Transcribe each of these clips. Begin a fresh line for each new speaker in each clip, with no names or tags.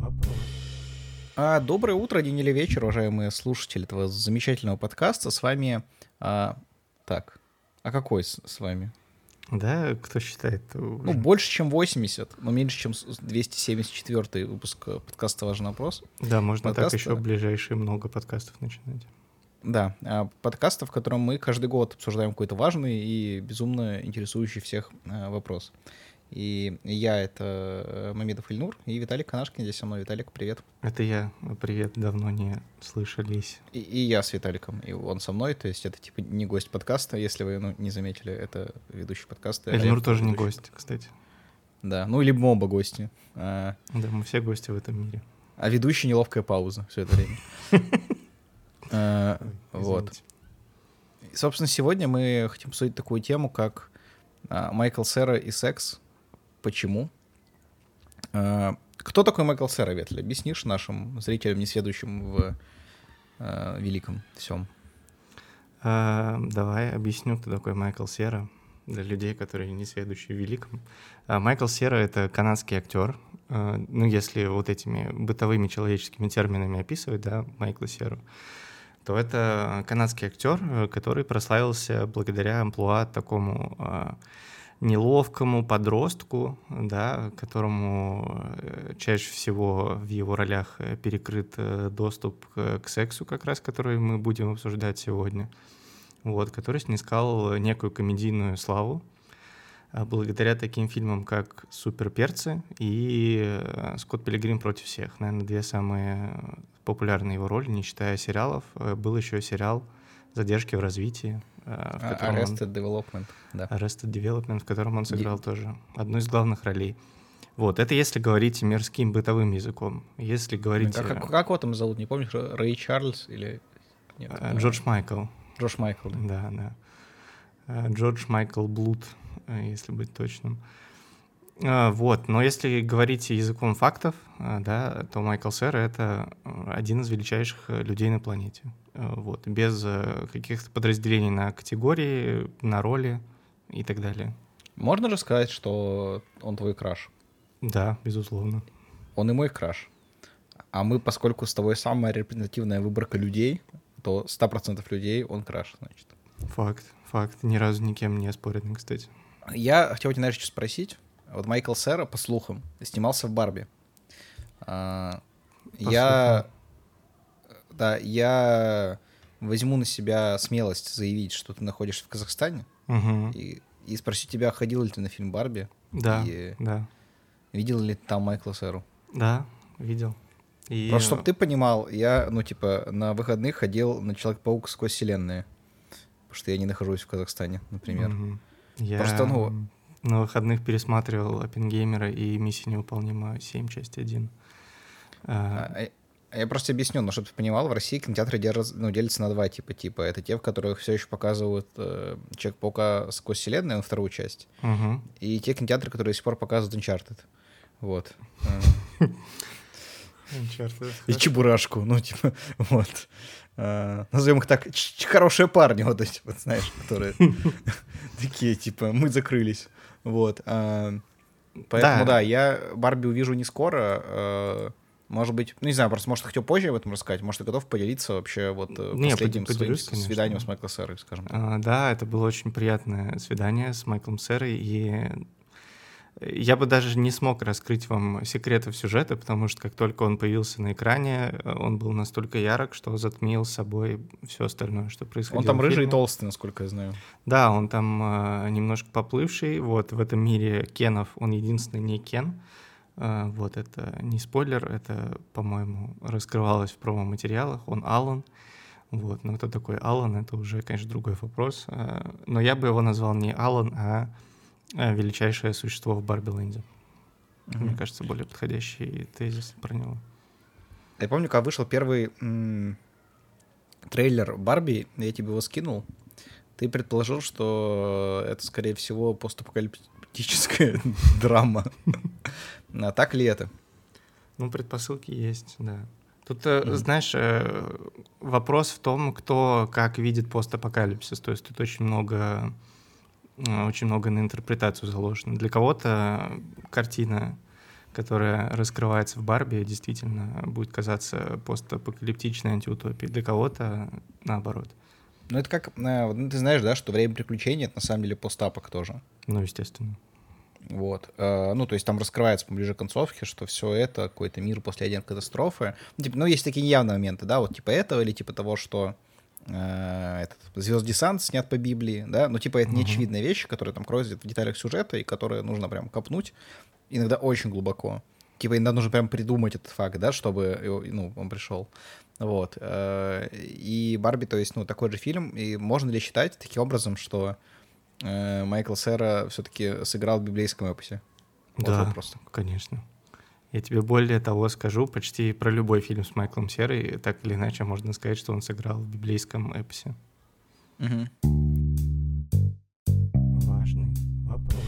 вопрос.
А, доброе утро, день или вечер, уважаемые слушатели этого замечательного подкаста. С вами... А, так, а какой с, с вами?
Да, кто считает?
Ну, больше, чем 80, но меньше, чем 274 выпуск подкаста «Важный вопрос».
Да, можно подкаста... так еще ближайшие много подкастов начинать.
Да, а, подкаста, в котором мы каждый год обсуждаем какой-то важный и безумно интересующий всех а, вопрос. И я — это э, Мамедов Ильнур, и Виталик Канашкин здесь со мной. Виталик, привет.
Это я. Привет, давно не слышались.
И, и я с Виталиком, и он со мной, то есть это типа не гость подкаста, если вы ну, не заметили, это ведущий подкаста.
Ильнур а тоже ведущий. не гость, кстати.
Да, ну или мы оба гости. А...
Да, мы все гости в этом мире.
А ведущий неловкая пауза все это время. А, вот. Собственно, сегодня мы хотим обсудить такую тему, как а, Майкл Сера и секс почему. А, кто такой Майкл Сера, Ветли? Объяснишь нашим зрителям, несведущим в э, великом всем?
А, давай объясню, кто такой Майкл Сера для людей, которые не сведущие в великом. А, Майкл Сера — это канадский актер. А, ну, если вот этими бытовыми человеческими терминами описывать, да, Майкла Серу, то это канадский актер, который прославился благодаря амплуа такому а, неловкому подростку, да, которому э, чаще всего в его ролях э, перекрыт э, доступ к сексу, как раз, который мы будем обсуждать сегодня, вот, который снискал некую комедийную славу благодаря таким фильмам, как «Суперперцы» и «Скотт Пилигрим против всех». Наверное, две самые популярные его роли, не считая сериалов. Был еще сериал «Задержки в развитии»,
в а, котором Arrested он... Development, да.
Arrested Development, в котором он сыграл Де... тоже одну из главных ролей. Вот, это если говорить мирским бытовым языком. Если говорить...
А как, как его там зовут, не помнишь? Рэй Чарльз или...
Нет, э, Джордж Майкл.
Джордж Майкл,
да. Да, да. Э, Джордж Майкл Блуд, если быть точным. Вот, но если говорить языком фактов, да, то Майкл Сэр — это один из величайших людей на планете. Э, вот, без э, каких-то подразделений на категории, на роли и так далее.
Можно же сказать, что он твой краш?
Да, безусловно.
Он и мой краш. А мы, поскольку с тобой самая репрезентативная выборка людей, то 100% людей он краш, значит.
Факт, факт. Ни разу никем не оспоренный, кстати.
Я хотел тебя, знаешь, что спросить. Вот Майкл Сера, по слухам, снимался в Барби. А, по я... Слухам да, я возьму на себя смелость заявить, что ты находишься в Казахстане,
угу.
и, и спросить тебя, ходил ли ты на фильм «Барби»?
Да, и да.
Видел ли ты там Майкла Сэру?
Да, видел.
И... Просто, чтобы ты понимал, я, ну, типа, на выходных ходил на Человек-паук сквозь вселенные, потому что я не нахожусь в Казахстане, например.
Угу. Я Просто, ну... на выходных пересматривал Оппенгеймера и «Миссия невыполнима 7, часть 1».
А, а я просто объясню, но чтобы ты понимал, в России кинотеатры держат, ну, делятся на два типа. Типа это те, в которых все еще показывают э, Человек-паука сквозь вселенную, вторую часть.
Угу.
И те кинотеатры, которые до сих пор показывают Uncharted. Вот.
Uncharted.
И Чебурашку, ну, типа, вот. А, назовем их так, хорошие парни, вот эти, вот, знаешь, которые такие, типа, мы закрылись. Вот. А, поэтому, да, я Барби увижу не скоро, а, может быть, ну не знаю, просто может хотел позже об этом рассказать, может ты готов поделиться вообще вот э, не, последним поделюсь, своим конечно. свиданием с Майклом Сэрой, скажем так.
А, да, это было очень приятное свидание с Майклом Сэрой, и я бы даже не смог раскрыть вам секретов сюжета, потому что как только он появился на экране, он был настолько ярок, что затмил собой все остальное, что происходило.
Он там рыжий и толстый, насколько я знаю.
Да, он там э, немножко поплывший. Вот в этом мире Кенов он единственный не Кен. А, вот это не спойлер, это, по-моему, раскрывалось в промо-материалах. Он Алан. Вот, но кто такой Алан, это уже, конечно, другой вопрос. А, но я бы его назвал не Алан, а, а величайшее существо в Барби-ленде. Mm-hmm. Мне кажется, более подходящий тезис про него.
Я помню, когда вышел первый м- трейлер Барби, я тебе его скинул, ты предположил, что это, скорее всего, постапокалип романтическая драма. А так ли это?
Ну, предпосылки есть, да. Тут, mm. знаешь, э, вопрос в том, кто как видит постапокалипсис. То есть тут очень много, э, очень много на интерпретацию заложено. Для кого-то картина которая раскрывается в Барби, действительно будет казаться постапокалиптичной антиутопией. Для кого-то наоборот.
Ну, это как, ну, ты знаешь, да, что время приключений — это на самом деле постапок тоже.
Ну, естественно.
Вот. Э, ну, то есть там раскрывается ближе к концовке, что все это какой-то мир после ядерной катастрофы. Ну, типа, ну, есть такие неявные моменты, да, вот типа этого или типа того, что э, этот звезд десант снят по Библии, да, ну, типа, это неочевидные вещи, которые там кроются в деталях сюжета и которые нужно прям копнуть, иногда очень глубоко. Типа, иногда нужно прям придумать этот факт, да, чтобы, ну, он пришел. Вот. Э, и Барби, то есть, ну, такой же фильм, и можно ли считать таким образом, что э, Майкл Сера все-таки сыграл в библейском эпосе?
Вот да, вопрос. конечно. Я тебе более того скажу, почти про любой фильм с Майклом Серой, так или иначе можно сказать, что он сыграл в библейском эпосе.
Угу.
Важный вопрос.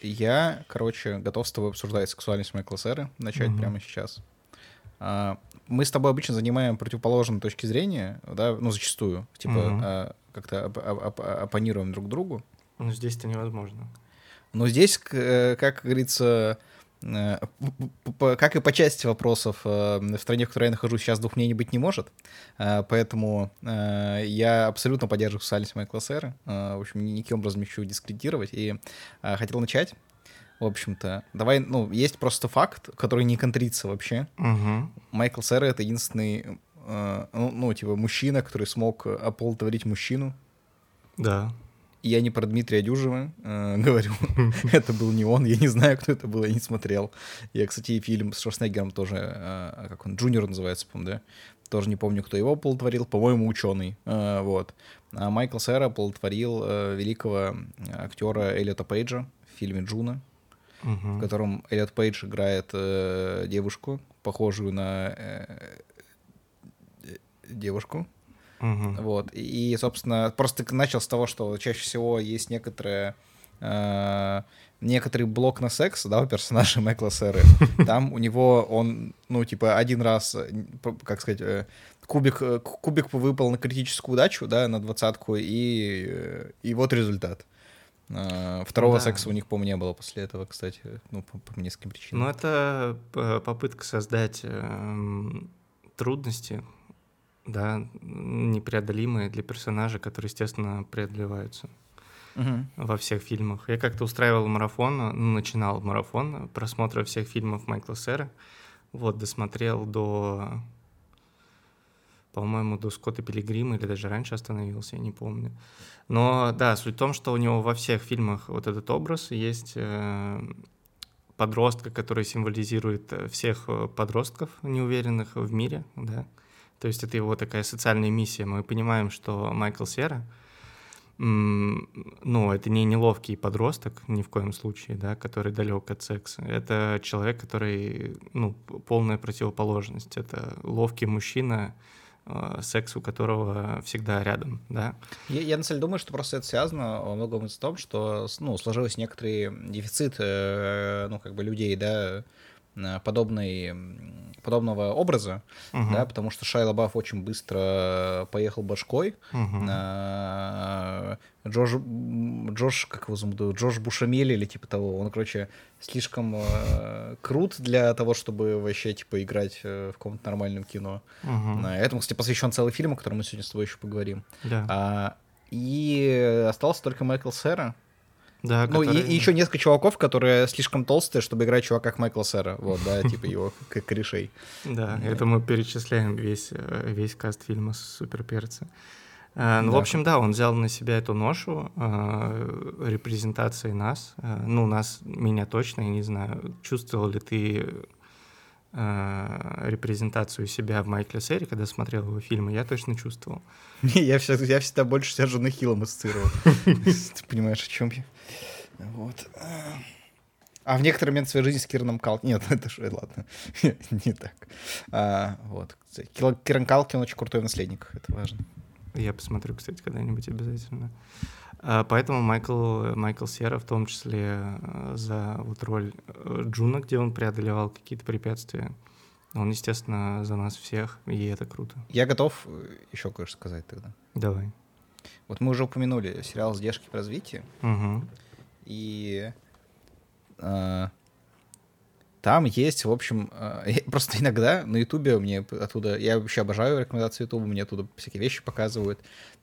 Я, короче, готов с тобой обсуждать сексуальность Майкла Серы, начать угу. прямо сейчас. А, мы с тобой обычно занимаем противоположные точки зрения, да, ну, зачастую, типа, угу. Как-то оп- оп- оппонируем друг другу.
Ну, здесь это невозможно.
Но здесь, э, как говорится, э, как и по части вопросов, э, в стране, в которой я нахожусь, сейчас двух мнений быть не может. Поэтому я абсолютно поддерживаю сексуальность Майкла Сэра. В общем, никаким образом не хочу дискредитировать. И хотел начать в общем-то. Давай, ну, есть просто факт, который не контрится вообще.
Угу.
Майкл Сера — это единственный, ну, ну, типа, мужчина, который смог оплодотворить мужчину.
Да.
Я не про Дмитрия Дюжева э, говорю. это был не он. Я не знаю, кто это был, я не смотрел. Я, кстати, фильм с Шварценеггером тоже, э, как он, Джуниор называется, по-моему, да? Тоже не помню, кто его оплодотворил. По-моему, ученый. Э, вот. А Майкл Сера оплодотворил э, великого актера Эллиота Пейджа в фильме «Джуно»
угу.
в котором Эллиот Пейдж играет э, девушку, похожую на э, девушку.
Угу.
Вот. И, собственно, просто начал с того, что чаще всего есть некоторые э, некоторый блок на секс, да, у персонажа Майкла Сэры. Там у него он, ну, типа, один раз, как сказать, э, кубик, э, кубик выпал на критическую удачу, да, на двадцатку, и, э, и вот результат. Второго да. секса у них, по-моему, не было после этого, кстати, ну, по, по нескольким причинам.
Ну, это попытка создать э, трудности, да, непреодолимые для персонажа, которые, естественно, преодолеваются
угу.
во всех фильмах. Я как-то устраивал марафон, ну, начинал марафон просмотра всех фильмов Майкла Сера. Вот, досмотрел до по-моему, до Скотта Пилигрима или даже раньше остановился, я не помню. Но да, суть в том, что у него во всех фильмах вот этот образ есть э, подростка, который символизирует э, всех э, подростков неуверенных в мире, да. То есть это его такая социальная миссия. Мы понимаем, что Майкл Сера, ну, это не неловкий подросток ни в коем случае, да, который далек от секса. Это человек, который, ну, полная противоположность. Это ловкий мужчина, Э, секс у которого всегда рядом, да.
Я, я на самом деле думаю, что просто это связано во многом с том, что ну, сложился некоторый дефицит э, ну, как бы людей, да, подобной, подобного образа,
uh-huh.
да, потому что Шай Лабаф очень быстро поехал башкой.
Uh-huh.
Джош, Джош, как его зовут, Джош Бушамели или типа того, он, короче, слишком э, крут для того, чтобы вообще, типа, играть э, в каком-то нормальном кино.
Uh-huh.
Этому, кстати, посвящен целый фильм, о котором мы сегодня с тобой еще поговорим.
Да.
А, и остался только Майкл Сера,
да,
ну, который... и, и еще несколько чуваков, которые слишком толстые, чтобы играть чувака как Майкла Сера. Вот, да, типа его корешей.
Да, это мы перечисляем весь, э, весь каст фильма «Супер перцы». А, ну, в общем, да, он взял на себя эту ношу э, репрезентации нас. Э, ну, нас, меня точно, я не знаю, чувствовал ли ты э, репрезентацию себя в Майкле Серри, когда смотрел его фильмы, я точно чувствовал.
Не, я всегда, я всегда больше себя Джона Хиллом ассоциировал. Ты понимаешь, о чем я? Вот. А в некоторые моменты своей жизни с Кираном Калкин... Нет, это что, ладно, не так. А, вот. Киран Калкин очень крутой наследник, это важно.
Я посмотрю, кстати, когда-нибудь обязательно. А, поэтому Майкл, Майкл Сера, в том числе э, за вот роль э, Джуна, где он преодолевал какие-то препятствия, он, естественно, за нас всех, и это круто.
Я готов э, еще кое-что сказать тогда.
Давай.
Вот мы уже упомянули сериал «Сдержки в развитии».
Угу.
И э, Там есть, в общем, э, просто иногда на Ютубе мне оттуда, я вообще обожаю рекомендации Ютуба, мне оттуда всякие вещи показывают,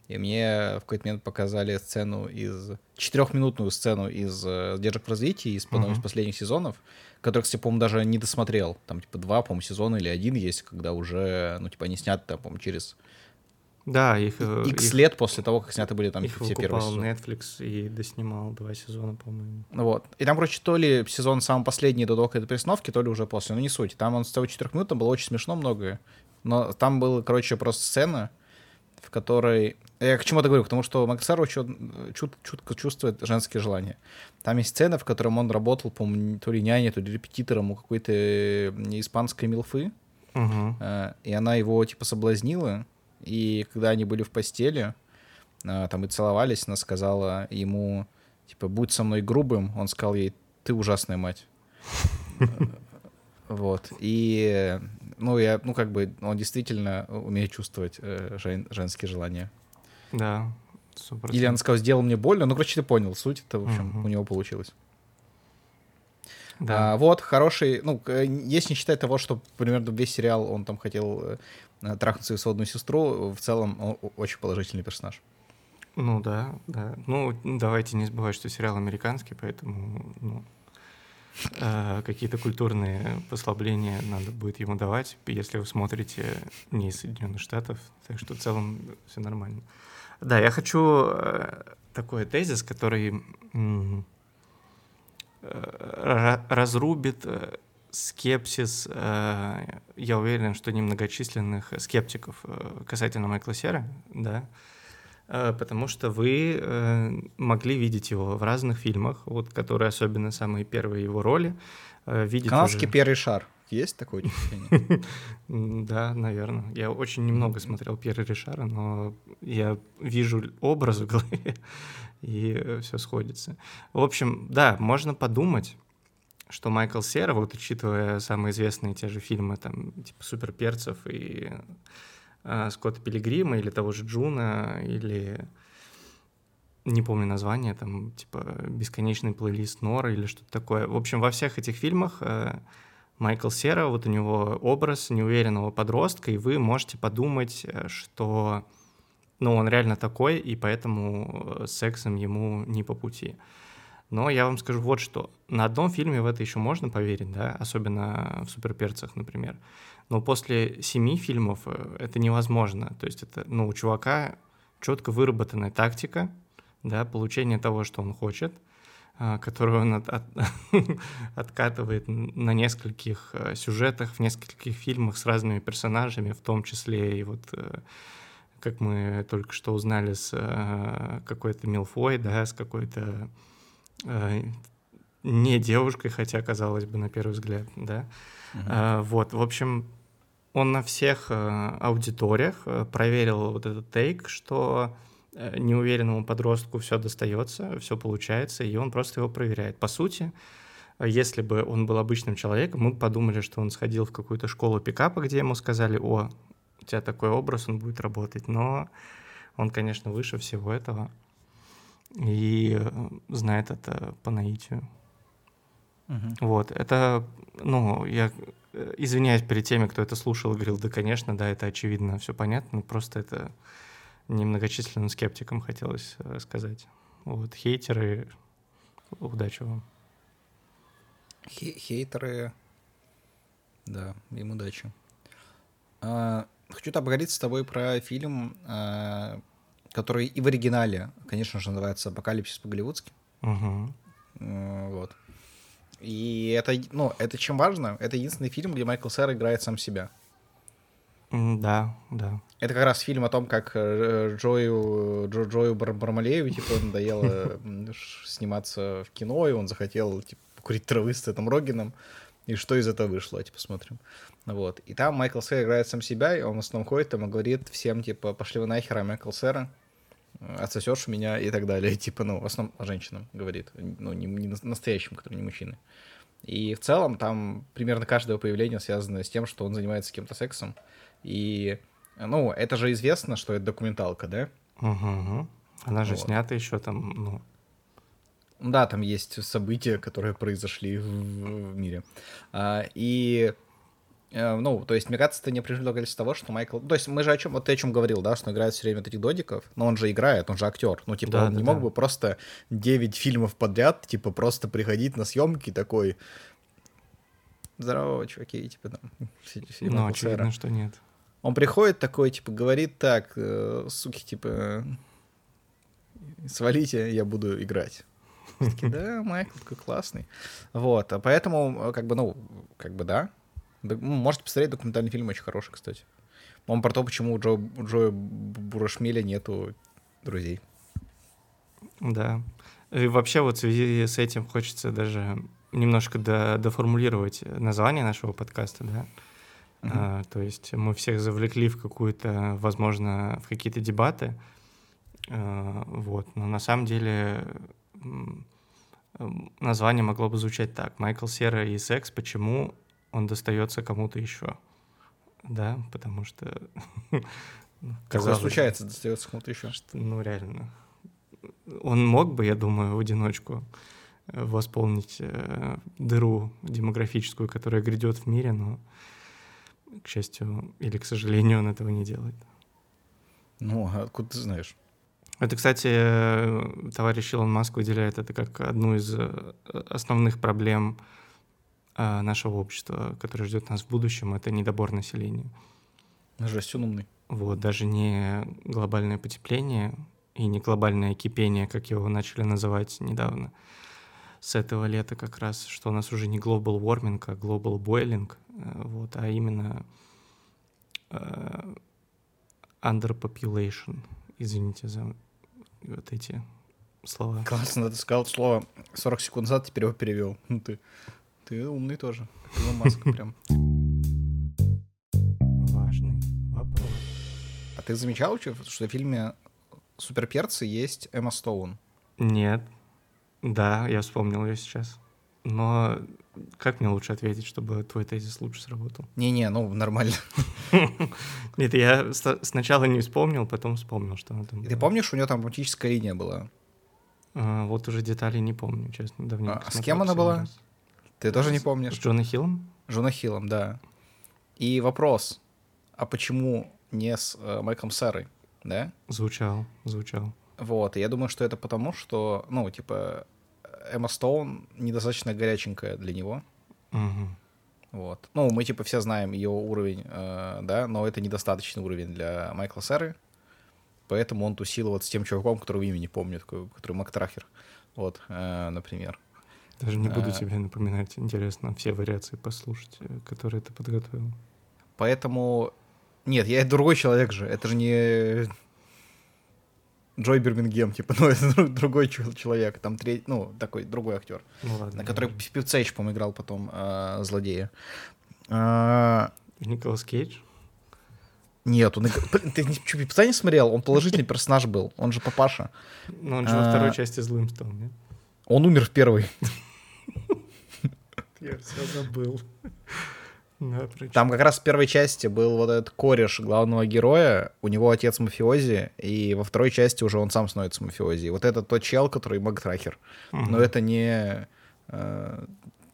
и мне в какой-то момент показали сцену из, четырехминутную сцену из э, «Держек в развитии», из uh-huh. из последних сезонов, который, кстати, по-моему, даже не досмотрел. Там, типа, два, по-моему, сезона или один есть, когда уже, ну, типа, они сняты, там, по-моему, через
да, их...
X их, лет после того, как сняты были там
их все первые сезоны. Netflix и доснимал два сезона, по-моему.
Вот. И там, короче, то ли сезон самый последний до того, как этой перестановки, то ли уже после. Ну, не суть. Там он с того 4 минут, там было очень смешно многое. Но там была, короче, просто сцена, в которой... Я к чему это говорю? Потому что Максару чут, чут, чутко чувствует женские желания. Там есть сцена, в которой он работал, по-моему, то ли няней, то ли репетитором у какой-то испанской милфы.
Угу.
И она его, типа, соблазнила и когда они были в постели, а, там и целовались, она сказала ему, типа, будь со мной грубым. Он сказал ей, ты ужасная мать. Вот. И, ну, я, ну, как бы, он действительно умеет чувствовать э, жен, женские желания.
Да,
супер. Или она сказала, сделал мне больно. Ну, короче, ты понял суть. Это, в общем, у него получилось. Да. А, вот, хороший, ну, если не считать того, что примерно весь сериал он там хотел э, трахнуть свою сводную сестру, в целом очень положительный персонаж.
Ну да, да. Ну, давайте не забывать, что сериал американский, поэтому ну, э, какие-то культурные послабления надо будет ему давать, если вы смотрите не из Соединенных Штатов. Так что в целом все нормально. Да, я хочу э, такой тезис, который Э, разрубит э, скепсис, э, я уверен, что немногочисленных скептиков касательно Майкла Сера, да, потому что вы могли видеть его в разных фильмах, вот, которые особенно самые первые его роли.
Видеть Канадский уже... Пьер Ришар. Есть такое ощущение?
Да, наверное. Я очень немного смотрел Пьера Ришара, но я вижу образ в голове, и э, все сходится. В общем, да, можно подумать, что Майкл Сера, вот учитывая самые известные те же фильмы, там, типа «Суперперцев» и э, Скотта Пилигрима, или того же Джуна, или не помню название, там, типа «Бесконечный плейлист Нора» или что-то такое. В общем, во всех этих фильмах э, Майкл Сера, вот у него образ неуверенного подростка, и вы можете подумать, э, что ну, он реально такой, и поэтому э, сексом ему не по пути. Но я вам скажу вот что. На одном фильме в это еще можно поверить, да, особенно в «Суперперцах», например. Но после семи фильмов э, это невозможно. То есть это, ну, у чувака четко выработанная тактика, да, получение того, что он хочет, э, которую он от, от, откатывает на нескольких сюжетах, в нескольких фильмах с разными персонажами, в том числе и вот как мы только что узнали, с э, какой-то Милфой, да, с какой-то э, не девушкой, хотя, казалось бы, на первый взгляд, да. Uh-huh. А, вот, в общем, он на всех э, аудиториях э, проверил вот этот тейк, что э, неуверенному подростку все достается, все получается, и он просто его проверяет. По сути, если бы он был обычным человеком, мы подумали, что он сходил в какую-то школу пикапа, где ему сказали, о, тебя такой образ, он будет работать. Но он, конечно, выше всего этого и э, знает это по наитию. Угу. Вот, это, ну, я э, извиняюсь перед теми, кто это слушал и говорил, да, конечно, да, это очевидно, все понятно, просто это немногочисленным скептикам хотелось э, сказать. Вот, хейтеры, удачи вам.
Хейтеры, да, им удачи. А, Хочу поговорить с тобой про фильм, э, который и в оригинале, конечно же, называется «Апокалипсис по-голливудски».
Угу.
Вот. И это, ну, это чем важно, это единственный фильм, где Майкл Сэр играет сам себя.
Да, да.
Это как раз фильм о том, как э, Джою, Джо, Джою Бар Бармалееву, типа, надоело сниматься в кино, и он захотел, типа, курить травы с этим Рогином. И что из этого вышло, типа, посмотрим. Вот. И там Майкл Сэр играет сам себя, и он в основном ходит там и говорит всем, типа, пошли вы нахер, а Майкл Сэра, отсосешь меня и так далее. Типа, ну, в основном женщинам говорит, ну, не, не настоящим, которые не мужчины. И в целом там примерно каждое появление связано с тем, что он занимается кем-то сексом. И, ну, это же известно, что это документалка, да?
Угу. Она же вот. снята еще там, ну,
Да, там есть события, которые произошли в, в мире. А, и э, ну, то есть, мне кажется, это не количество того, что Майкл... То есть, мы же о чем, вот ты о чем говорил, да, что он играет все время этих додиков, но он же играет, он же актер. Ну, типа,
Да,
он
да,
не
да.
мог бы просто 9 фильмов подряд, типа, просто приходить на съемки такой... Здорово, чуваки, типа, там...
Ну, очевидно, что нет.
Он приходит такой, типа, говорит так, э, суки, типа, свалите, я буду играть. Все такие, да, Майкл такой классный. Вот, а поэтому, э, как бы, ну, как бы, да. Ну, Можете посмотреть документальный фильм, очень хороший, кстати. Он про то, почему у Джо, у Джоя Бурашмеля нету друзей.
Да. И вообще вот в связи с этим хочется даже немножко до- доформулировать название нашего подкаста, да.
Мгм.
А, то есть мы всех завлекли в какую-то, возможно, в какие-то дебаты, А, вот. Но на самом деле название могло бы звучать так: Майкл Сера и секс. Почему он достается кому-то еще? Да, потому что ну,
Такое
бы,
случается, достается кому-то еще.
ну, реально. Он мог бы, я думаю, в одиночку э, восполнить э, дыру демографическую, которая грядет в мире, но, к счастью или к сожалению, он этого не делает.
Ну, а откуда ты знаешь?
Это, кстати, э, товарищ Илон Маск выделяет это как одну из основных проблем нашего общества, которое ждет нас в будущем, это недобор населения.
Жесть, он умный.
Вот, даже не глобальное потепление и не глобальное кипение, как его начали называть недавно, с этого лета как раз, что у нас уже не global warming, а global boiling, э, вот, а именно э, underpopulation. Извините за вот эти слова.
Классно, ты сказал слово 40 секунд назад, теперь его перевел. Ну ты, ты умный тоже. Илон Маск прям.
Важный вопрос.
А ты замечал, что в фильме «Суперперцы» есть Эмма Стоун?
Нет. Да, я вспомнил ее сейчас. Но как мне лучше ответить, чтобы твой тезис лучше сработал?
Не-не, ну нормально.
Нет, я сначала не вспомнил, потом вспомнил, что она там
Ты помнишь, у нее там романтическая линия была?
А, вот уже деталей не помню, честно, давненько.
А с кем она была?
раз.
Ты тоже не помнишь?
С Джона Хиллом?
Джона Хиллом, да. И вопрос, а почему не с э, Майклом Сарой, да?
Звучал, звучал.
Вот, и я думаю, что это потому, что, ну, типа, Эмма Стоун недостаточно горяченькая для него.
Мгм.
Вот. Ну, мы, типа, все знаем ее уровень, э, да, но это недостаточный уровень для Майкла Сары. Поэтому он тусил вот с тем чуваком, которого имя не помню, такой, который Мактрахер. Вот, э, например.
Даже не буду
А.
тебе напоминать. Интересно все вариации послушать, э, которые ты подготовил.
Поэтому... Нет, я другой человек же. Это же не Джой Бирмингем, типа, ну, это друг- другой чел- человек. Там третий, ну, такой другой актер.
Ну ладно.
На который в певце еще, по-моему, играл потом э, злодея. А,
Николас Кейдж?
Нет, он... ты чё, певца не смотрел? Он положительный персонаж был. Он же папаша.
Ну, он же во
А.
второй части злым стал, нет?
Он умер в первой.
Я все забыл. Да.
Там как раз в первой части был вот этот кореш главного героя, у него отец мафиози, и во второй части уже он сам становится мафиози. И вот это тот чел, который Мактрахер.
Мгм.
Но это не... э,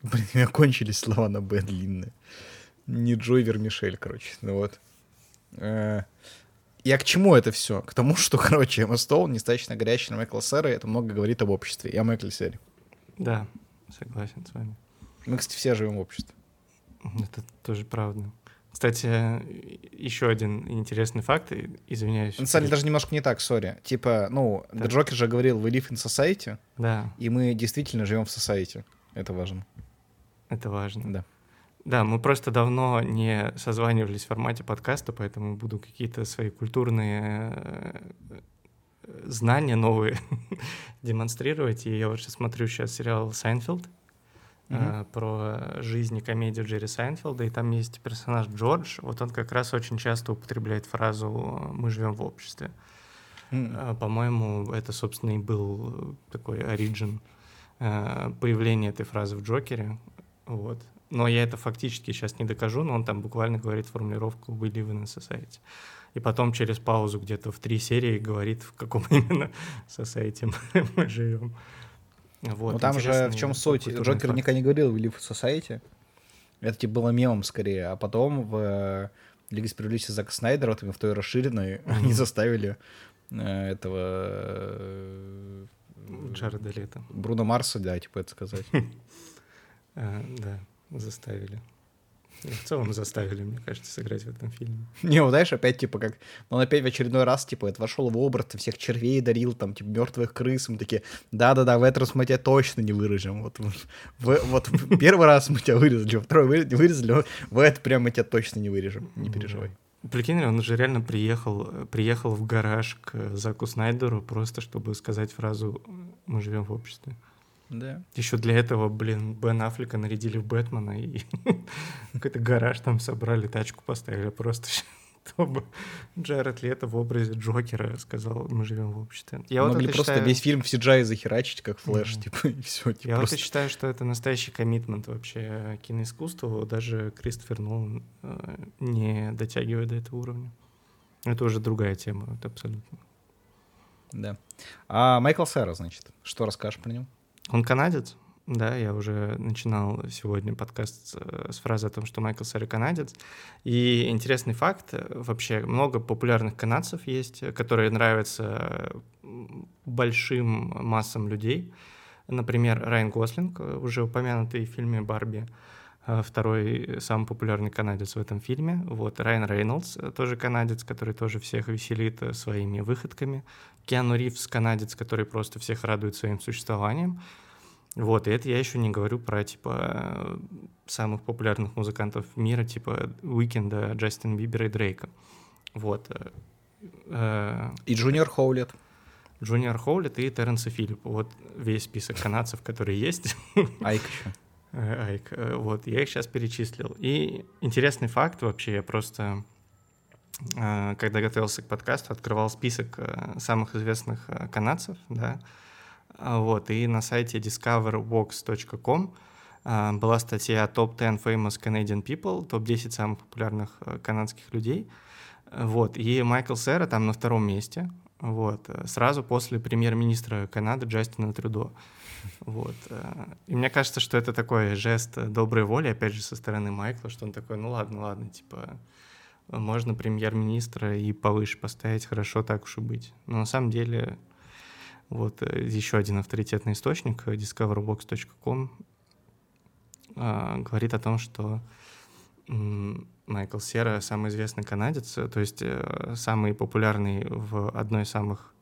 Блин, у меня кончились слова на Б длинные. Не Джой Вермишель, короче. Ну вот. Э, Я к чему это все? К тому, что, короче, Эмма Стоун недостаточно горячая на Майкла Сэра, и это много говорит об обществе. Я Майкл Сэре.
Да, согласен с вами.
Мы, кстати, все живем в обществе.
Это тоже правда. Кстати, еще один интересный факт, извиняюсь.
На самом деле даже немножко не так, сори. Типа, ну,
Так.
Джокер же говорил, we live in society,
Да,
и мы действительно живем в society. Это важно.
это важно.
Да.
Да, мы просто давно не созванивались в формате подкаста, поэтому буду какие-то свои культурные э, знания новые демонстрировать. И я вот сейчас смотрю сейчас сериал «Сайнфилд», э, про жизнь и комедию Джерри Сайнфилда, и там есть персонаж Джордж, вот он как раз очень часто употребляет фразу «мы живем в обществе». А, По-моему, это, собственно, и был такой оригин э, появления этой фразы в Джокере. Вот. Но я это фактически сейчас не докажу, но он там буквально говорит формулировку «We live in a society». И потом через паузу где-то в три серии говорит, в каком именно society мы- мы живем. Вот,
Ну там же в чем суть? Джокер
факт.
никогда не говорил в Live Society. Это типа было мемом скорее. А потом в э, Лиге Справедливости Зака Снайдера, вот в той расширенной, они заставили э, этого э,
Джареда Лето.
Бруно Марса, да, типа это сказать.
Да, заставили. И в целом заставили, мне кажется, сыграть в этом фильме.
Не, вот знаешь, опять типа как... Он опять в очередной раз, типа, это вошел в образ, всех червей дарил, там, типа, мертвых крыс. Мы такие, да-да-да, в этот раз мы тебя точно не вырежем. Вот, в, вот первый раз мы тебя вырезали, второй вырезали, в этот прям мы тебя точно не вырежем, не переживай.
Прикинь, он же реально приехал, приехал в гараж к Заку Снайдеру просто, чтобы сказать фразу «Мы живем в обществе».
Да.
Еще для этого, блин, Бен Аффлека нарядили в Бэтмена и какой-то гараж там собрали, тачку поставили просто, чтобы Джаред Лето в образе Джокера сказал «Мы живем в обществе». Я вот
Могли
это
просто
считаю-
весь фильм в CGI захерачить, как флэш,
Мгм.
типа, и все. Типа,
Я
просто...
вот считаю, что это настоящий commitment вообще киноискусству. Даже Кристофер Нолан э, не дотягивает до этого уровня. Это уже другая тема, это абсолютно.
Да. А Майкл Сэра, значит, что расскажешь про него?
Он канадец, да, я уже начинал сегодня подкаст с, фразы о том, что Майкл Сэр канадец. И интересный факт, вообще много популярных канадцев есть, которые нравятся большим массам людей. Например, Райан Гослинг, уже упомянутый в фильме «Барби», второй самый популярный канадец в этом фильме. Вот Райан Рейнольдс, э, тоже канадец, который тоже всех веселит э, своими выходками. Киану Ривз, канадец, который просто всех радует своим существованием. Вот, и это я еще не говорю про, типа, э, самых популярных музыкантов мира, типа Уикенда, Джастин Бибера и Дрейка. Вот. э, э,
И Джуниор Хойлетт.
Джуниор Хойлетт и Терренс и Филипп. Вот весь список канадцев, которые есть.
Айк еще.
Айк. Э, Вот, я их сейчас перечислил. И интересный факт вообще, я просто, э, когда готовился к подкасту, открывал список э, самых известных канадцев, да, А, вот, и на сайте discovervox.com э, была статья «Top 10 famous Canadian people», топ-10 самых популярных канадских людей, вот, и Майкл Сера там на втором месте, вот, сразу после премьер-министра Канады Джастина Трюдо. Вот. э, И мне кажется, что это такой жест доброй воли, опять же, со стороны Майкла, что он такой, ну ладно, ладно, типа, можно премьер-министра и повыше поставить, хорошо, так уж и быть. Но на самом деле, вот э, еще один авторитетный источник, э, discoverbox.com, говорит о том, что Майкл Сера самый известный канадец, то есть самый популярный в одной из самых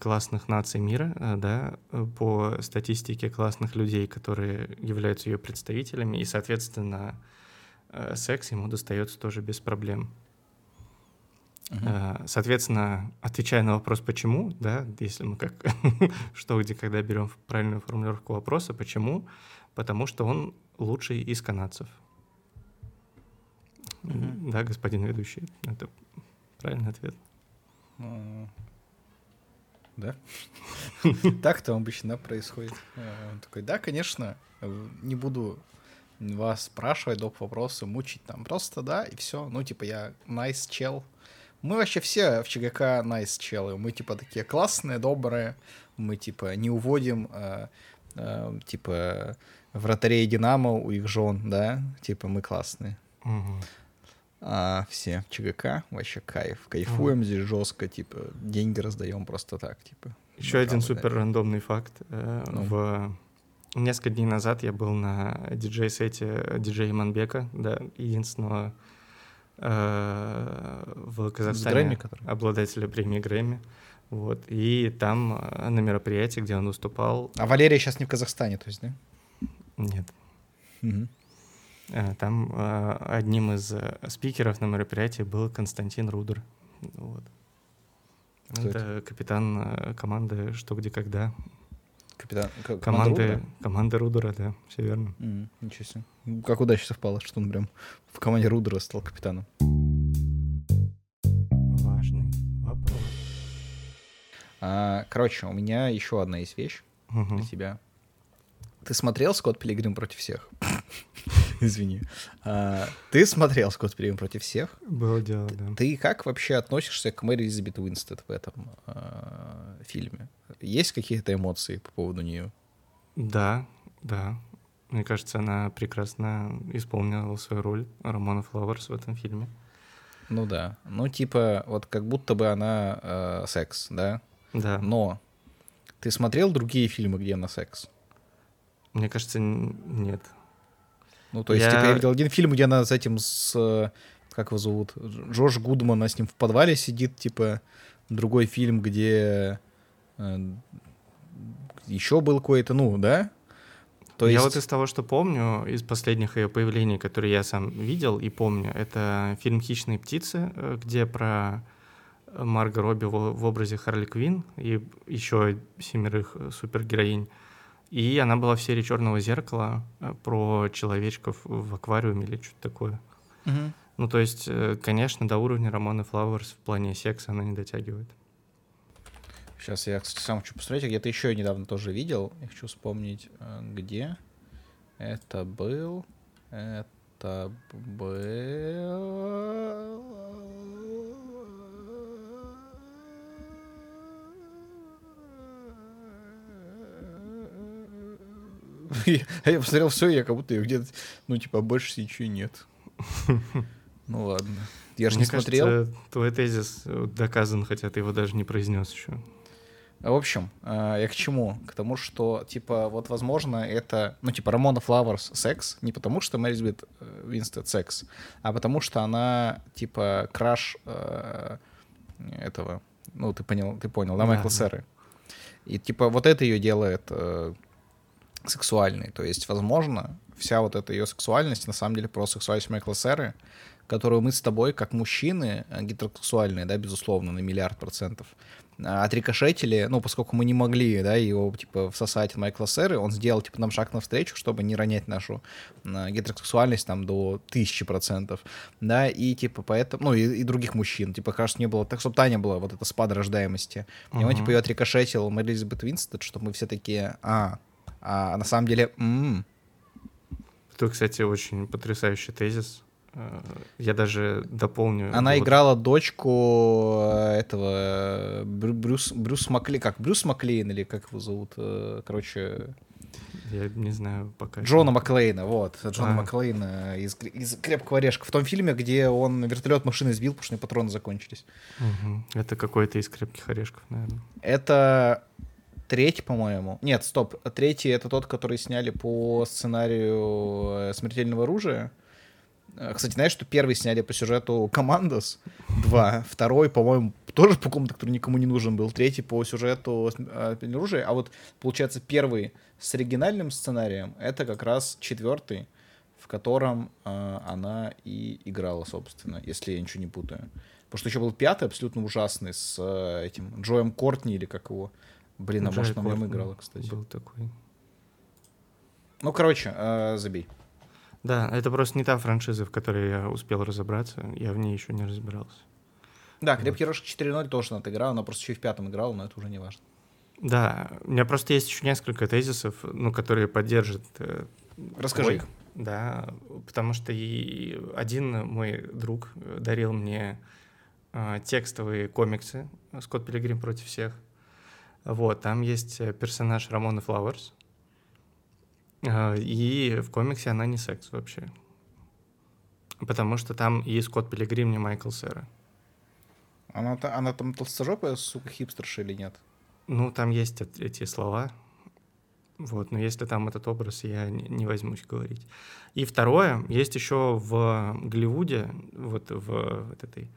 классных наций мира, э, да, по статистике классных людей, которые являются ее представителями, и, соответственно, э, секс ему достается тоже без проблем. Э, Соответственно, отвечая на вопрос «почему?», да, если мы как что, где, когда берем правильную формулировку вопроса «почему?», потому что он лучший из канадцев.
Мгм.
Да, господин ведущий, это правильный ответ.
Да? Так-то обычно происходит. Э, Он такой, да, конечно, э, не буду вас спрашивать доп. вопросы, мучить там. Просто да, и все. Ну, типа, я nice чел. Мы вообще все в ЧГК nice челы. Мы, типа, такие классные, добрые. Мы, типа, не уводим, э, э, типа, вратарей Динамо у их жен, да? Типа, мы классные.
Мгм.
А все ЧГК вообще кайф. Кайфуем здесь жестко, типа, деньги раздаем просто так, типа.
Еще один супер рандомный факт. Э,
Ну.
В несколько дней назад я был на диджей-сете диджея Манбека, да, единственного э, в Казахстане
Грэмми, который?
обладателя премии Грэмми. Вот. И там э, на мероприятии, где он выступал,
А Валерия сейчас не в Казахстане, то есть, да?
нет,
Мгм.
Э, там э, одним из э, спикеров на мероприятии был Константин Рудер. Вот.
Кто
это капитан команды «Что, где, когда».
Капитан... к-
Команды,
Рудера?
команды Рудера, да, все верно.
М, Ничего себе. Ну, Как удачно совпало, что он прям в команде Рудера стал капитаном.
Важный вопрос.
А, короче, у меня еще одна есть вещь
Мгм.
для тебя. Ты смотрел «Скотт Пилигрим против всех»? Извини. А, Ты смотрел «Скотт Пилигрим против всех»?
Было дело, да.
Ты как вообще относишься к Мэри Элизабет Уинстед в этом а, фильме? Есть какие-то эмоции по поводу нее?
Да, да. Мне кажется, она прекрасно исполнила свою роль Рамона Флауэрс в этом фильме.
Ну да. Ну, типа, вот как будто бы она э, секс, да?
Да.
Но ты смотрел другие фильмы, где она секс?
Мне кажется, нет.
Ну, то есть, я... типа, я видел один фильм, где она с этим, с... Как его зовут? Джош Гудман, она с ним в подвале сидит, типа. Другой фильм, где... Э, еще был какой-то, ну, да?
То есть... Я вот из того, что помню, из последних ее появлений, которые я сам видел и помню, это фильм «Хищные птицы», э, где про Марго Робби в образе Харли Квин и еще семерых э, супергероинь. И она была в серии Черного зеркала э, про человечков в аквариуме или что-то такое.
Угу.
Ну, то есть, конечно, до уровня Романа Флауэрс в плане секса она не дотягивает.
Сейчас я, кстати, сам хочу посмотреть. Где-то еще недавно тоже видел. Я хочу вспомнить, где. Это был... Это был... я, посмотрел все, я как будто ее где-то, ну, типа, больше ничего нет. Ну ладно. Я же не смотрел.
Твой тезис доказан, хотя ты его даже не произнес еще.
В общем, э, я к чему? К тому, что, типа, вот, возможно, это, ну, типа, Рамона Флауэрс секс, не потому что Мэри Элизабет Винстед секс, а потому что она, типа, краш э, этого, ну, ты понял, ты понял, да, Майкла да. Сэры. И, типа, вот это ее делает э, сексуальной. То есть, возможно, вся вот эта ее сексуальность, на самом деле, про сексуальность Майкла Сэры, которую мы с тобой, как мужчины, э, гетеросексуальные, да, безусловно, на миллиард процентов, отрикошетили, ну, поскольку мы не могли, да, его, типа, всосать Майкла Сэры, он сделал, типа, нам шаг навстречу, чтобы не ронять нашу э, гетеросексуальность там до тысячи процентов, да, и, типа, поэтому, ну, и, и других мужчин, типа, кажется, не было, так, чтобы Таня была вот эта спад рождаемости, uh-huh. и он, типа, ее отрикошетил Мэри Элизабет Винстед, что мы все такие, а, а на самом деле, м-м.
Это, кстати, очень потрясающий тезис, Э, я даже дополню.
Она вот... играла дочку э, этого Брюс, Брюс Маклейн, как Брюс Маклейн или как его зовут, э, короче.
Я не знаю пока.
Джона Маклейна, вот, Джона а. Маклейна из, из «Крепкого орешка». В том фильме, где он вертолет машины сбил, потому что патроны закончились.
Угу. Это какой-то из «Крепких орешков», наверное.
Это третий, по-моему. Нет, стоп. Третий — это тот, который сняли по сценарию «Смертельного оружия». Э, кстати, знаешь, что первый сняли по сюжету «Командос» 2, второй, по-моему, тоже по какому-то, который никому не нужен был, третий по сюжету оружия, а вот, получается, первый с оригинальным сценарием, это как раз четвертый, в котором э, она и играла, собственно, если я ничего не путаю. Потому что еще был пятый, абсолютно ужасный, с э, этим Джоем Кортни, или как его. Блин, а Джой может, она в нем играла, кстати.
Был такой.
Ну, короче, э, забей.
Да, это просто не та франшиза, в которой я успел разобраться. Я в ней еще не разбирался.
Да, «Крепкий вот. 4.0» тоже она играла, она просто еще и в пятом играла, но это уже не важно.
Да, у меня просто есть еще несколько тезисов, ну, которые поддержат... Э,
Расскажи их.
Да, потому что и один мой друг дарил мне э, текстовые комиксы «Скотт Пилигрим против всех». Вот, там есть персонаж Рамона Флауэрс, а, и в комиксе она не секс вообще. Потому что там и Скотт Пилигрим, не Майкл Сера.
Она, она там толстожопая, сука, хипстерша или нет?
Ну, там есть эти слова. Вот, но если там этот образ, я не, возьмусь говорить. И второе, есть еще в Голливуде, вот в вот этой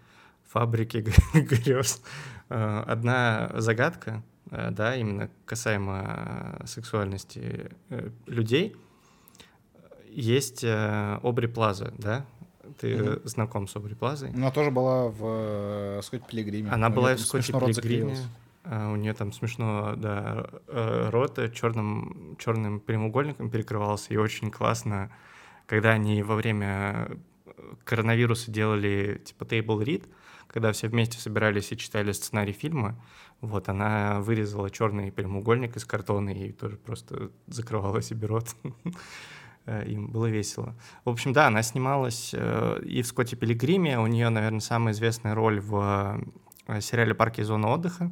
фабрике грез, а, одна загадка, Э, да, именно касаемо э, сексуальности э, людей, есть Обри Плаза, да? Ты mm-hmm. знаком с Обри Плазой?
Она тоже была в Скотте Пилигриме.
Она была и в Скотте Пилигриме. У нее там смешно, да, рот черным, черным прямоугольником перекрывался, и очень классно, когда они во время коронавируса делали типа table read, когда все вместе собирались и читали сценарий фильма, вот, она вырезала черный прямоугольник из картона и тоже просто закрывала себе рот. Э, им было весело. В общем, да, она снималась э, и в «Скотте Пилигриме». У нее, наверное, самая известная роль в э, сериале «Парки и зона отдыха».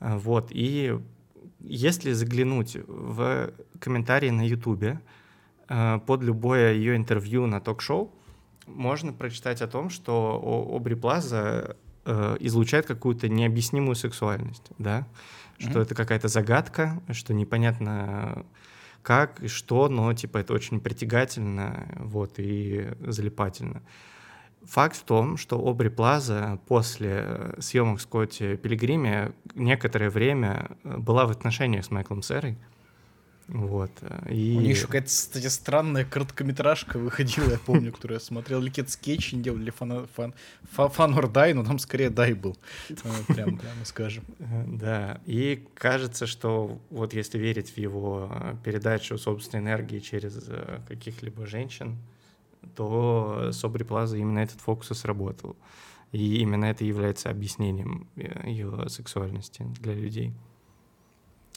Вот, и если заглянуть в комментарии на Ютубе под любое ее интервью на ток-шоу, можно прочитать о том, что Обри Плаза э, излучает какую-то необъяснимую сексуальность, да, что mm-hmm. это какая-то загадка, что непонятно как и что, но типа это очень притягательно, вот и залипательно. Факт в том, что Обри Плаза после съемок Скотти Пилигриме некоторое время была в отношениях с Майклом Серой. Вот.
И... У них еще какая-то, кстати, странная короткометражка выходила, я помню, которую я смотрел. Или какие-то скетчи не делали, фан, фан, фан or die, но там скорее дай был. Э, прям, прямо скажем.
Э, да, и кажется, что вот если верить в его передачу собственной энергии через э, каких-либо женщин, то с Обри Плаза именно этот фокус и сработал. И именно это является объяснением ее сексуальности для людей.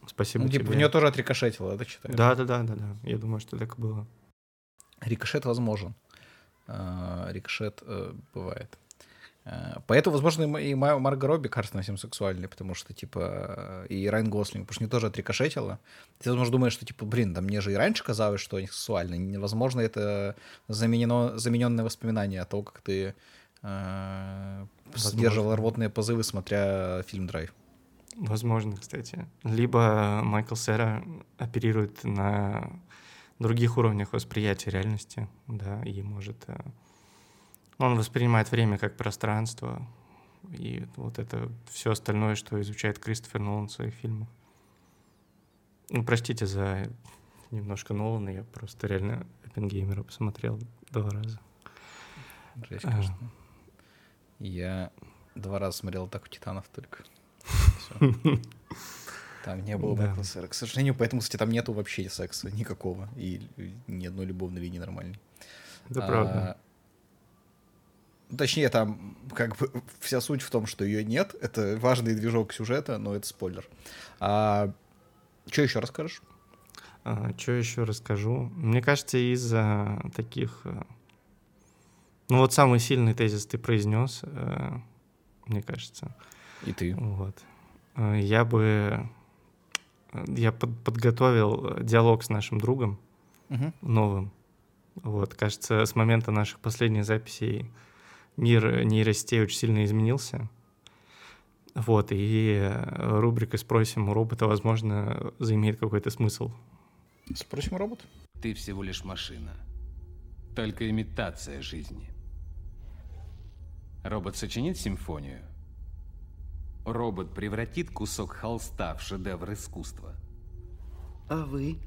Спасибо
ну, типа,
тебе.
в нее тоже отрикошетило, это читаю?
Да, да, да, да, да. Я думаю, что так и было.
Рикошет возможен. А, рикошет э, бывает. А, поэтому, возможно, и Марго Робби кажется всем сексуальной, потому что, типа, и Райан Гослинг, потому что не тоже отрикошетило. Ты, возможно, думаешь, что, типа, блин, да мне же и раньше казалось, что они сексуальны. Возможно, это заменено, замененное воспоминание о том, как ты э, сдерживал рвотные позывы, смотря фильм «Драйв».
Возможно, кстати. Либо Майкл Сера оперирует на других уровнях восприятия реальности, да, и может... Э, он воспринимает время как пространство, и вот это все остальное, что изучает Кристофер Нолан в своих фильмах. Ну, простите за немножко Нолана, я просто реально Оппенгеймера посмотрел два раза.
Жесть, конечно. А. Я два раза смотрел так у Титанов только. Там не было да. К сожалению, поэтому, кстати, там нету вообще секса никакого. И ни одной любовной линии нормальной.
Да, а, правда.
Точнее, там как бы вся суть в том, что ее нет. Это важный движок сюжета, но это спойлер. А, что еще расскажешь?
А, что еще расскажу? Мне кажется, из-за таких... Э, ну вот самый сильный тезис ты произнес, э, мне кажется.
И ты.
Вот. Э, я бы... Я под, подготовил диалог с нашим другом угу. новым. Вот, кажется, с момента наших последних записей мир нейросетей очень сильно изменился. Вот, и рубрика «Спросим у робота», возможно, заимеет какой-то смысл.
Спросим робот?
Ты всего лишь машина. Только имитация жизни. Робот сочинит симфонию — робот превратит кусок холста в шедевр искусства.
А вы?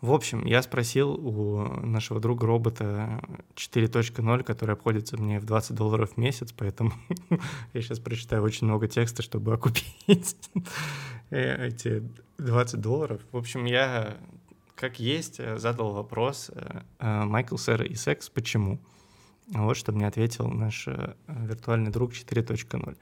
В общем, я спросил у нашего друга робота 4.0, который обходится мне в 20 долларов в месяц, поэтому я сейчас прочитаю очень много текста, чтобы окупить эти 20 долларов. В общем, я, как есть, задал вопрос э, Майкл Сэр и секс, почему? Вот что мне ответил наш э, виртуальный друг 4.0.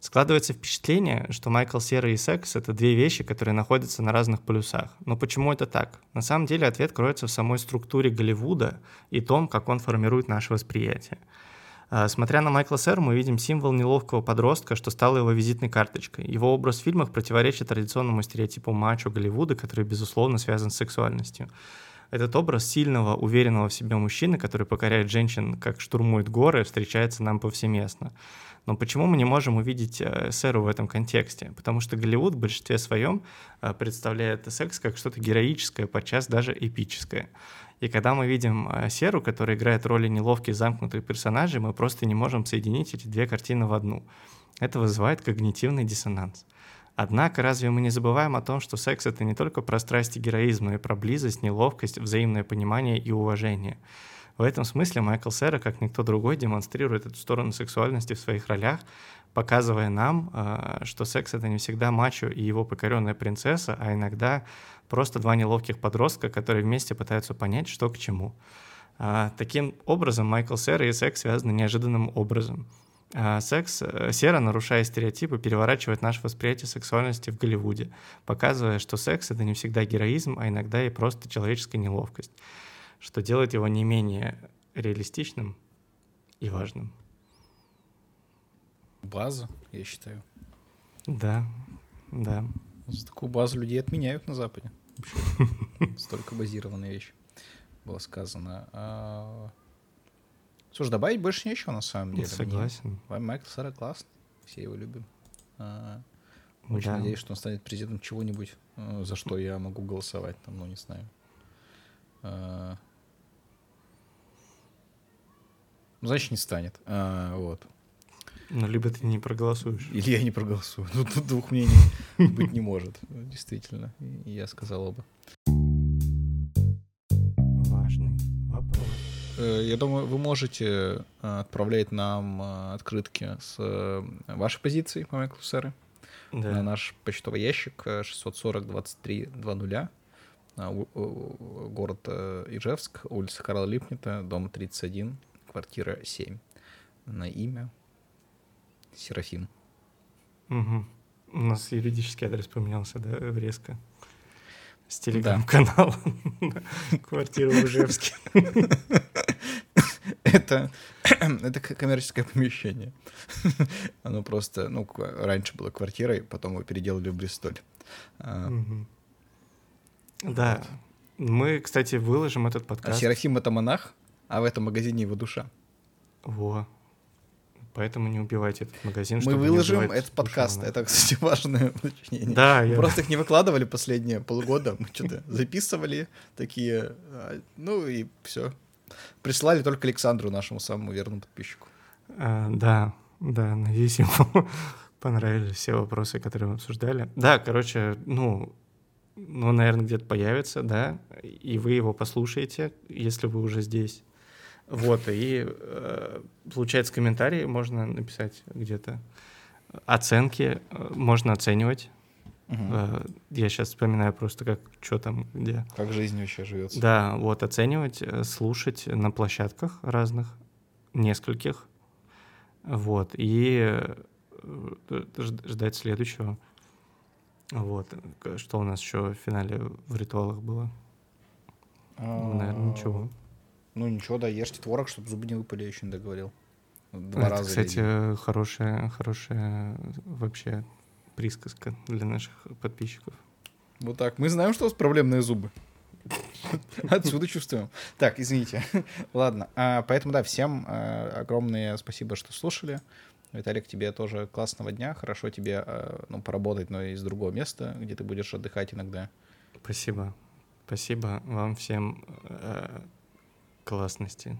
Складывается впечатление, что Майкл Сера и секс — это две вещи, которые находятся на разных полюсах. Но почему это так? На самом деле ответ кроется в самой структуре Голливуда и том, как он формирует наше восприятие. А, смотря на Майкла Сера, мы видим символ неловкого подростка, что стало его визитной карточкой. Его образ в фильмах противоречит традиционному стереотипу мачо Голливуда, который, безусловно, связан с сексуальностью. Этот образ сильного, уверенного в себе мужчины, который покоряет женщин, как штурмует горы, встречается нам повсеместно. Но почему мы не можем увидеть э, Сэру в этом контексте? Потому что Голливуд в большинстве своем э, представляет секс как что-то героическое, подчас даже эпическое. И когда мы видим э, Серу, которая играет роли неловких замкнутых персонажей, мы просто не можем соединить эти две картины в одну. Это вызывает когнитивный диссонанс. Однако разве мы не забываем о том, что секс — это не только про страсть и героизм, но и про близость, неловкость, взаимное понимание и уважение — в этом смысле Майкл Сера, как никто другой, демонстрирует эту сторону сексуальности в своих ролях, показывая нам, а, что секс — это не всегда мачо и его покоренная принцесса, а иногда просто два неловких подростка, которые вместе пытаются понять, что к чему. А, таким образом, Майкл Сера и секс связаны неожиданным образом. А, секс, э, Сера, нарушая стереотипы, переворачивает наше восприятие сексуальности в Голливуде, показывая, что секс — это не всегда героизм, а иногда и просто человеческая неловкость что делает его не менее реалистичным и важным.
База, я считаю.
Да, да.
За такую базу людей отменяют на Западе. Вообще. Столько базированная вещь было сказано. Слушай, добавить больше нечего на самом деле.
Согласен.
Мне... Майкл Сара классный, все его любим. А, Очень
Да.
надеюсь, что он станет президентом чего-нибудь, э, за что я могу голосовать, там, ну, не знаю. А, Ну, значит, не станет. А, Вот.
Ну, либо ты не проголосуешь.
Или я не проголосую. Ну, тут двух мнений быть не может. Действительно. Я сказал оба. Я думаю, вы можете э, отправлять нам э, открытки с э, вашей позицией по Майклу Сэры на
Да.
наш почтовый ящик э, 640-23-00, а, у- у- город э, Ижевск, улица Карла Липнета, дом 31, квартира 7. На имя Серафим.
Мгм. У нас юридический адрес поменялся, да, резко. С телеграм-канала на квартиру в Ижевске.
Это, это коммерческое помещение. Оно просто, ну, раньше было квартирой, потом его переделали в Бристоль. А.
Да. Мы, кстати, выложим этот
А
подкаст.
Серафим — это монах, а в этом магазине его душа.
Во. Поэтому не убивайте этот магазин.
Мы
чтобы не
выложим
убивать
этот подкаст.
душевно.
Это, кстати, важное уточнение.
Да,
Мы
я...
просто их не выкладывали последние полгода. Мы что-то записывали такие, а, ну и все. Прислали только Александру, нашему самому верному подписчику.
А, да, да, надеюсь, ему понравились все вопросы, которые мы обсуждали. Да, короче, ну, ну, наверное, где-то появится, да, и вы его послушаете, если вы уже здесь. Вот, и э, получается комментарии можно написать где-то. Оценки э, можно оценивать. Э, я сейчас вспоминаю просто, как, что там, где.
Как жизнь вообще живется.
Да, вот оценивать, слушать на площадках разных, нескольких, вот, и ждать следующего. Вот, что у нас еще в финале в ритуалах было? Ну, Наверное, ничего.
Ну ничего, да, ешьте творог, чтобы зубы не выпали, я еще не договорил. Два
Это,
раза.
кстати,
или-
хорошая, хорошая вообще присказка для наших подписчиков.
Вот так. Мы знаем, что у вас проблемные зубы. Отсюда чувствуем. Так, извините. Ладно. а, Поэтому, да, всем а, огромное спасибо, что слушали. Виталик, тебе тоже классного дня. Хорошо тебе а, ну, поработать, но из другого места, где ты будешь отдыхать иногда.
Спасибо. Спасибо вам всем э, классности.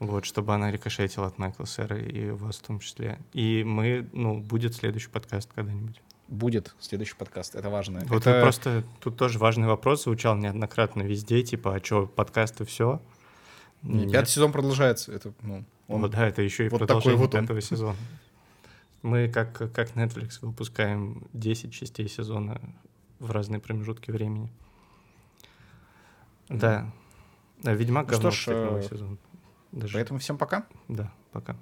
Вот, чтобы она рикошетила от Майкла Сэра и вас в том числе. И мы, ну, будет следующий подкаст когда-нибудь.
Будет следующий подкаст. Это важно.
Вот
Это-
просто, тут тоже важный вопрос звучал неоднократно везде, типа, а что, подкасты все?
Не, Пятый сезон продолжается. Это, ну, он-
Вот, да, это еще и
вот
продолжение
вот он.
пятого сезона. Мы, как, как Netflix, выпускаем 10 частей сезона в разные промежутки времени. Да. Ведьмак
Ну что
говно,
ж,
кстати, новый
э,
сезон. Даже,
Поэтому всем пока.
Да, пока.